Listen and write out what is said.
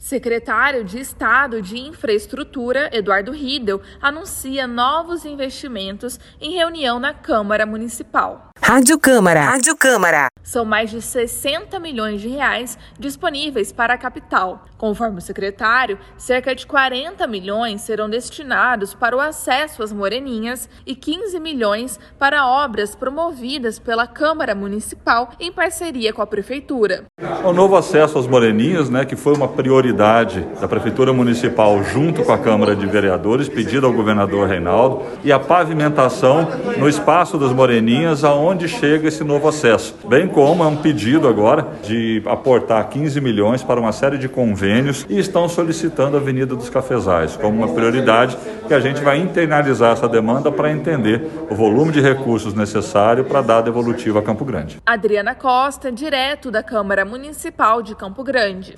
Secretário de Estado de Infraestrutura, Eduardo Riedel, anuncia novos investimentos em reunião na Câmara Municipal. Rádio Câmara. Rádio Câmara. São mais de 60 milhões de reais disponíveis para a capital. Conforme o secretário, cerca de 40 milhões serão destinados para o acesso às moreninhas e 15 milhões para obras promovidas pela Câmara Municipal em parceria com a Prefeitura. O novo acesso às moreninhas, né, que foi uma prioridade da Prefeitura Municipal junto com a Câmara de Vereadores, pedido ao governador Reinaldo, e a pavimentação no espaço das moreninhas, aonde chega esse novo acesso. Bem como é um pedido agora de aportar 15 milhões para uma série de convênios e estão solicitando a Avenida dos Cafezais como uma prioridade que a gente vai internalizar essa demanda para entender o volume de recursos necessário para dar a devolutiva a Campo Grande. Adriana Costa, direto da Câmara Municipal de Campo Grande.